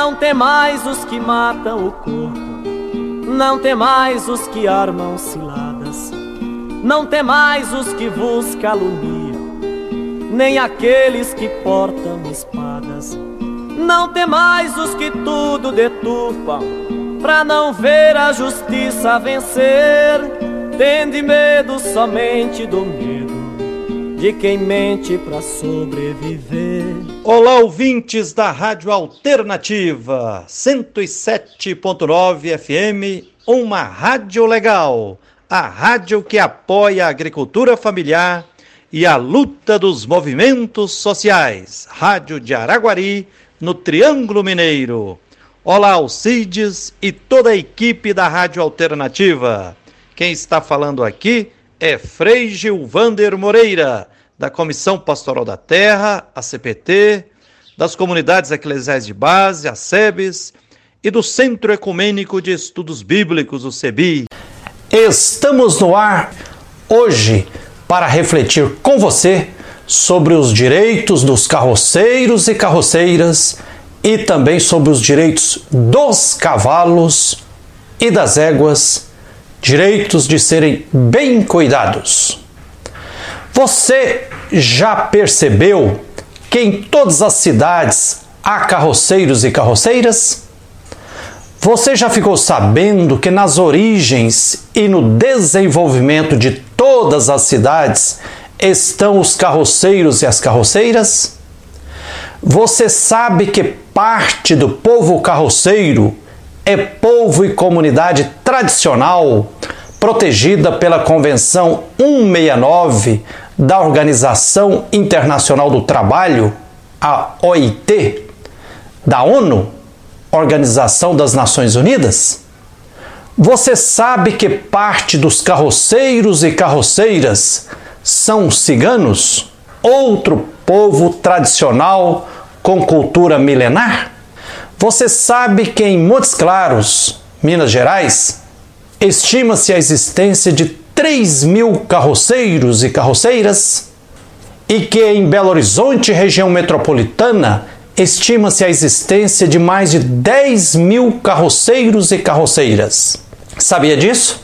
Não tem mais os que matam o corpo, não tem mais os que armam ciladas, não tem mais os que vos caluniam, nem aqueles que portam espadas. Não tem mais os que tudo deturpam, pra não ver a justiça vencer. Tende medo somente do medo de quem mente para sobreviver. Olá, ouvintes da Rádio Alternativa 107.9 FM, uma rádio legal, a rádio que apoia a agricultura familiar e a luta dos movimentos sociais. Rádio de Araguari, no Triângulo Mineiro. Olá, Alcides e toda a equipe da Rádio Alternativa. Quem está falando aqui é Frei Gilvander Moreira, da Comissão Pastoral da Terra, a CPT, das comunidades eclesiais de base, a SEBES, e do Centro Ecumênico de Estudos Bíblicos, o CEBI. Estamos no ar hoje para refletir com você sobre os direitos dos carroceiros e carroceiras e também sobre os direitos dos cavalos e das éguas direitos de serem bem cuidados. Você já percebeu que em todas as cidades há carroceiros e carroceiras? Você já ficou sabendo que nas origens e no desenvolvimento de todas as cidades estão os carroceiros e as carroceiras? Você sabe que parte do povo carroceiro é povo e comunidade tradicional protegida pela Convenção 169 da Organização Internacional do Trabalho, a OIT, da ONU, Organização das Nações Unidas? Você sabe que parte dos carroceiros e carroceiras são ciganos, outro povo tradicional com cultura milenar? Você sabe que em Montes Claros, Minas Gerais, estima-se a existência de 3 mil carroceiros e carroceiras e que em Belo Horizonte, região metropolitana, estima-se a existência de mais de 10 mil carroceiros e carroceiras. Sabia disso?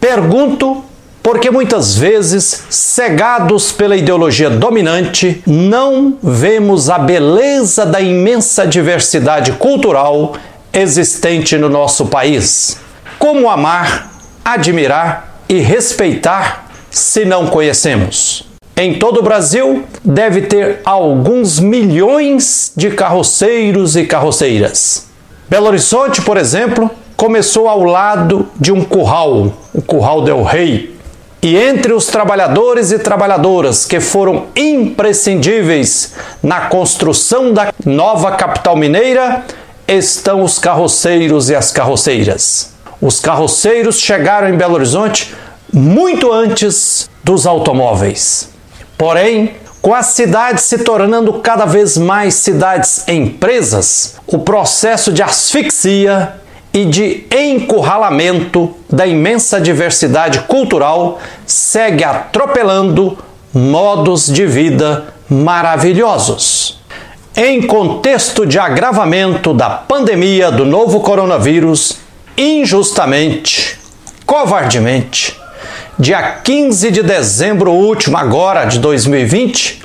Pergunto porque muitas vezes, cegados pela ideologia dominante, não vemos a beleza da imensa diversidade cultural existente no nosso país. Como amar, admirar e respeitar se não conhecemos? Em todo o Brasil, deve ter alguns milhões de carroceiros e carroceiras. Belo Horizonte, por exemplo, começou ao lado de um curral, o Curral del Rei, e entre os trabalhadores e trabalhadoras que foram imprescindíveis na construção da nova capital mineira estão os carroceiros e as carroceiras. Os carroceiros chegaram em Belo Horizonte muito antes dos automóveis. Porém, com as cidades se tornando cada vez mais cidades empresas, o processo de asfixia e de encurralamento da imensa diversidade cultural segue atropelando modos de vida maravilhosos. Em contexto de agravamento da pandemia do novo coronavírus, injustamente, covardemente, dia 15 de dezembro último agora de 2020,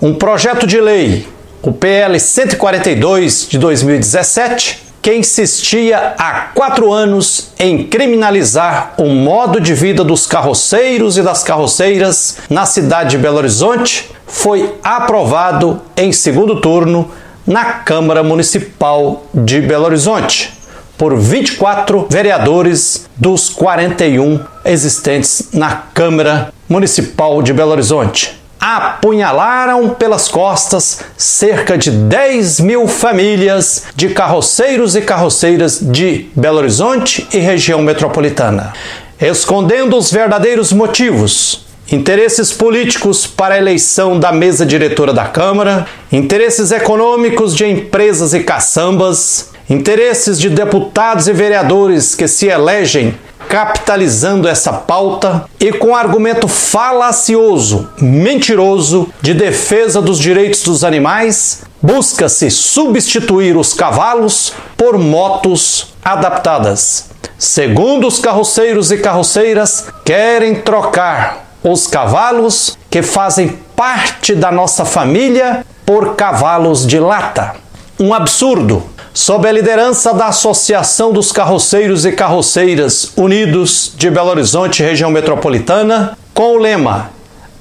um projeto de lei, o PL 142 de 2017, que insistia há quatro anos em criminalizar o modo de vida dos carroceiros e das carroceiras na cidade de Belo Horizonte, foi aprovado em segundo turno na Câmara Municipal de Belo Horizonte por 24 vereadores dos 41 existentes na Câmara Municipal de Belo Horizonte apunhalaram pelas costas cerca de 10 mil famílias de carroceiros e carroceiras de Belo Horizonte e região metropolitana, escondendo os verdadeiros motivos. Interesses políticos para a eleição da mesa diretora da Câmara, interesses econômicos de empresas e caçambas, interesses de deputados e vereadores que se elegem capitalizando essa pauta e com argumento falacioso, mentiroso de defesa dos direitos dos animais, busca-se substituir os cavalos por motos adaptadas. Segundo os carroceiros e carroceiras, querem trocar os cavalos que fazem parte da nossa família por cavalos de lata. Um absurdo. Sob a liderança da Associação dos Carroceiros e Carroceiras Unidos de Belo Horizonte, região metropolitana, com o lema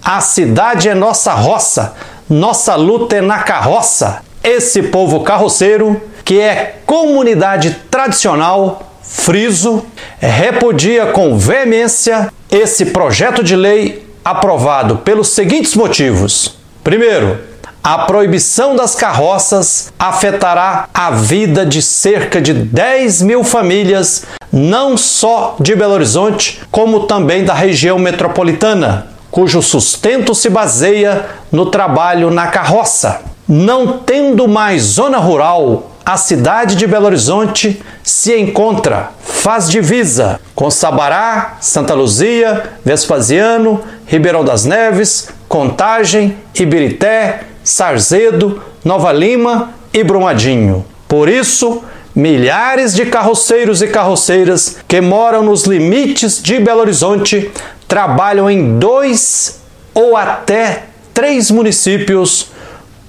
A cidade é nossa roça, nossa luta é na carroça. Esse povo carroceiro, que é comunidade tradicional, friso, repudia com veemência esse projeto de lei aprovado pelos seguintes motivos. Primeiro, a proibição das carroças afetará a vida de cerca de 10 mil famílias, não só de Belo Horizonte, como também da região metropolitana, cujo sustento se baseia no trabalho na carroça. Não tendo mais zona rural, a cidade de Belo Horizonte se encontra, faz divisa com Sabará, Santa Luzia, Vespasiano, Ribeirão das Neves, Contagem, Ibirité, Sarzedo, Nova Lima e Brumadinho. Por isso, milhares de carroceiros e carroceiras que moram nos limites de Belo Horizonte trabalham em dois ou até três municípios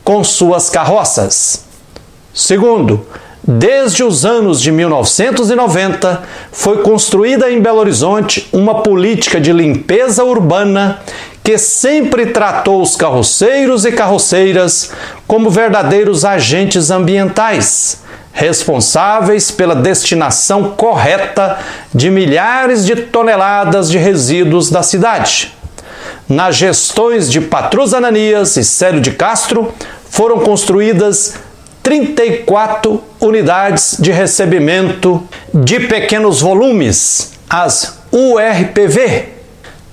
com suas carroças. Segundo, Desde os anos de 1990, foi construída em Belo Horizonte uma política de limpeza urbana que sempre tratou os carroceiros e carroceiras como verdadeiros agentes ambientais, responsáveis pela destinação correta de milhares de toneladas de resíduos da cidade. Nas gestões de Patrus Ananias e Célio de Castro, foram construídas 34 unidades de recebimento de pequenos volumes, as URPV.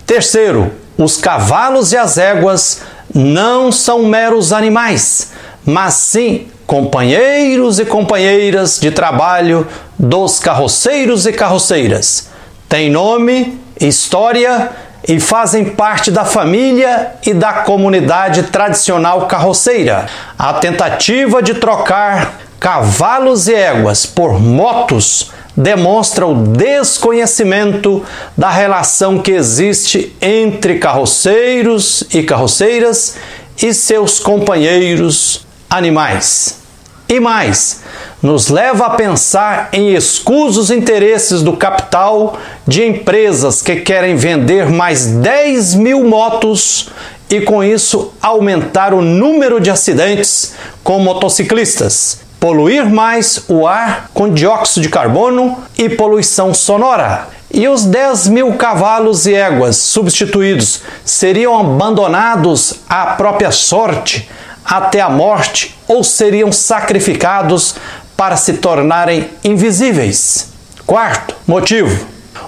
Terceiro, os cavalos e as éguas não são meros animais, mas sim companheiros e companheiras de trabalho dos carroceiros e carroceiras. Tem nome, história e fazem parte da família e da comunidade tradicional carroceira. A tentativa de trocar cavalos e éguas por motos demonstra o desconhecimento da relação que existe entre carroceiros e carroceiras e seus companheiros animais. E mais, nos leva a pensar em escusos interesses do capital de empresas que querem vender mais 10 mil motos e, com isso, aumentar o número de acidentes com motociclistas, poluir mais o ar com dióxido de carbono e poluição sonora. E os 10 mil cavalos e éguas substituídos seriam abandonados à própria sorte até a morte ou seriam sacrificados para se tornarem invisíveis. Quarto motivo: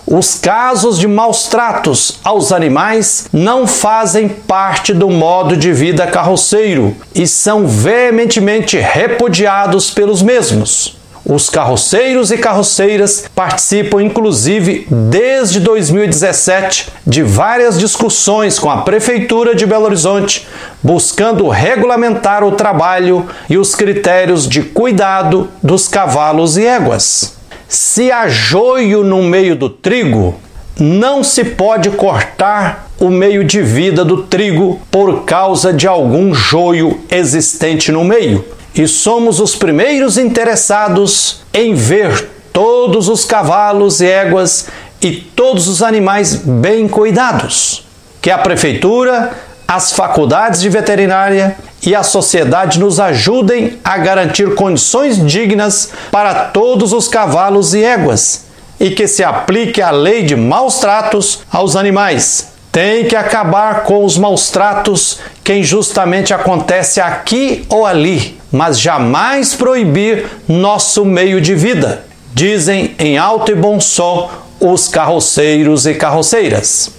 os casos de maus tratos aos animais não fazem parte do modo de vida carroceiro e são veementemente repudiados pelos mesmos. Os carroceiros e carroceiras participam, inclusive, desde 2017, de várias discussões com a Prefeitura de Belo Horizonte, buscando regulamentar o trabalho e os critérios de cuidado dos cavalos e éguas. Se há joio no meio do trigo, não se pode cortar o meio de vida do trigo por causa de algum joio existente no meio e somos os primeiros interessados em ver todos os cavalos e éguas e todos os animais bem cuidados. Que a prefeitura, as faculdades de veterinária e a sociedade nos ajudem a garantir condições dignas para todos os cavalos e éguas e que se aplique a lei de maus tratos aos animais. Tem que acabar com os maus tratos que injustamente acontece aqui ou ali mas jamais proibir nosso meio de vida, dizem em alto e bom som os carroceiros e carroceiras.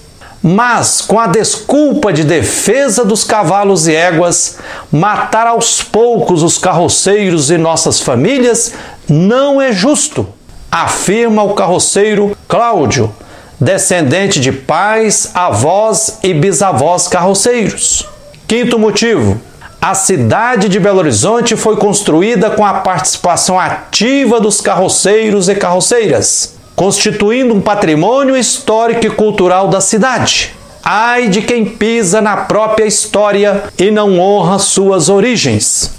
Mas, com a desculpa de defesa dos cavalos e éguas, matar aos poucos os carroceiros e nossas famílias não é justo, afirma o carroceiro Cláudio, descendente de pais, avós e bisavós carroceiros. Quinto motivo: a cidade de Belo Horizonte foi construída com a participação ativa dos carroceiros e carroceiras, constituindo um patrimônio histórico e cultural da cidade. Ai de quem pisa na própria história e não honra suas origens.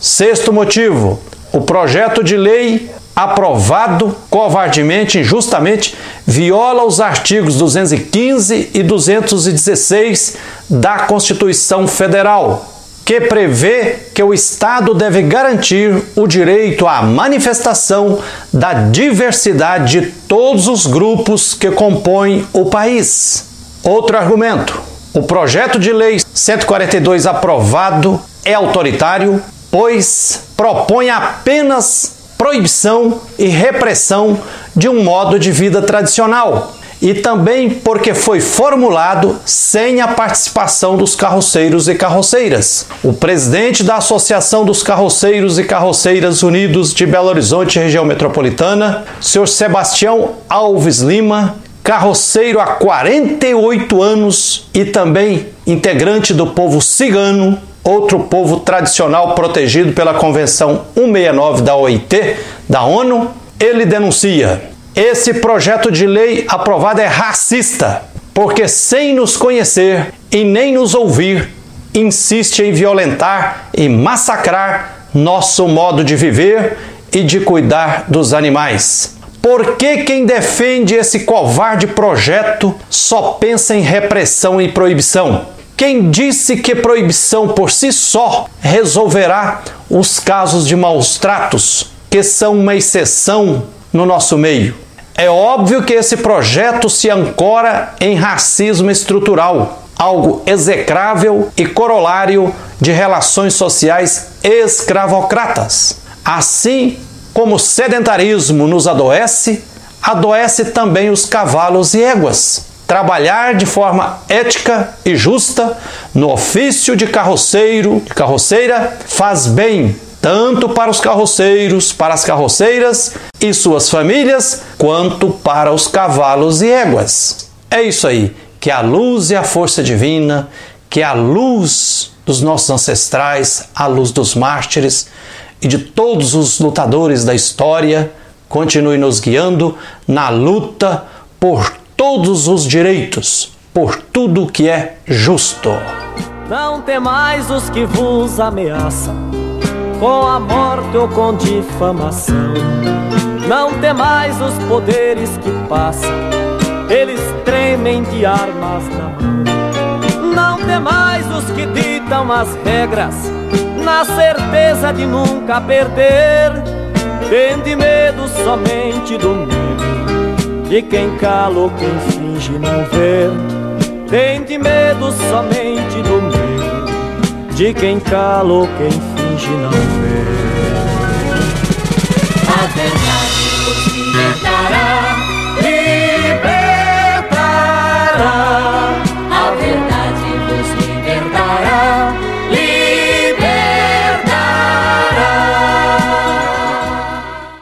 Sexto motivo: o projeto de lei aprovado covardemente, injustamente, viola os artigos 215 e 216 da Constituição Federal, que prevê que o Estado deve garantir o direito à manifestação da diversidade de todos os grupos que compõem o país. Outro argumento: o projeto de lei 142 aprovado é autoritário, pois propõe apenas proibição e repressão de um modo de vida tradicional, e também porque foi formulado sem a participação dos carroceiros e carroceiras. O presidente da Associação dos Carroceiros e Carroceiras Unidos de Belo Horizonte, região metropolitana, senhor Sebastião Alves Lima, carroceiro há 48 anos e também integrante do povo cigano, outro povo tradicional protegido pela Convenção 169 da OIT, da ONU, ele denuncia: esse projeto de lei aprovado é racista, porque sem nos conhecer e nem nos ouvir, insiste em violentar e massacrar nosso modo de viver e de cuidar dos animais. Por que quem defende esse covarde projeto só pensa em repressão e proibição? Quem disse que proibição por si só resolverá os casos de maus tratos, que são uma exceção no nosso meio? É óbvio que esse projeto se ancora em racismo estrutural, algo execrável e corolário de relações sociais escravocratas. Assim como o sedentarismo nos adoece, adoece também os cavalos e éguas. Trabalhar de forma ética e justa no ofício de carroceiro, de carroceira, faz bem tanto para os carroceiros, para as carroceiras e suas famílias, quanto para os cavalos e éguas. É isso aí, que a luz e a força divina, que a luz dos nossos ancestrais, a luz dos mártires, e de todos os lutadores da história continue nos guiando na luta por todos os direitos, por tudo que é justo. Não temais os que vos ameaçam, com a morte ou com difamação. Não tem mais os poderes que passam, eles tremem de armas na mão. Não tem mais os que ditam as regras, na certeza de nunca perder. Tende medo somente do medo, de quem calou quem finge não ver. Tende medo somente do medo, de quem calou quem finge não ver. Atenção Pues intentará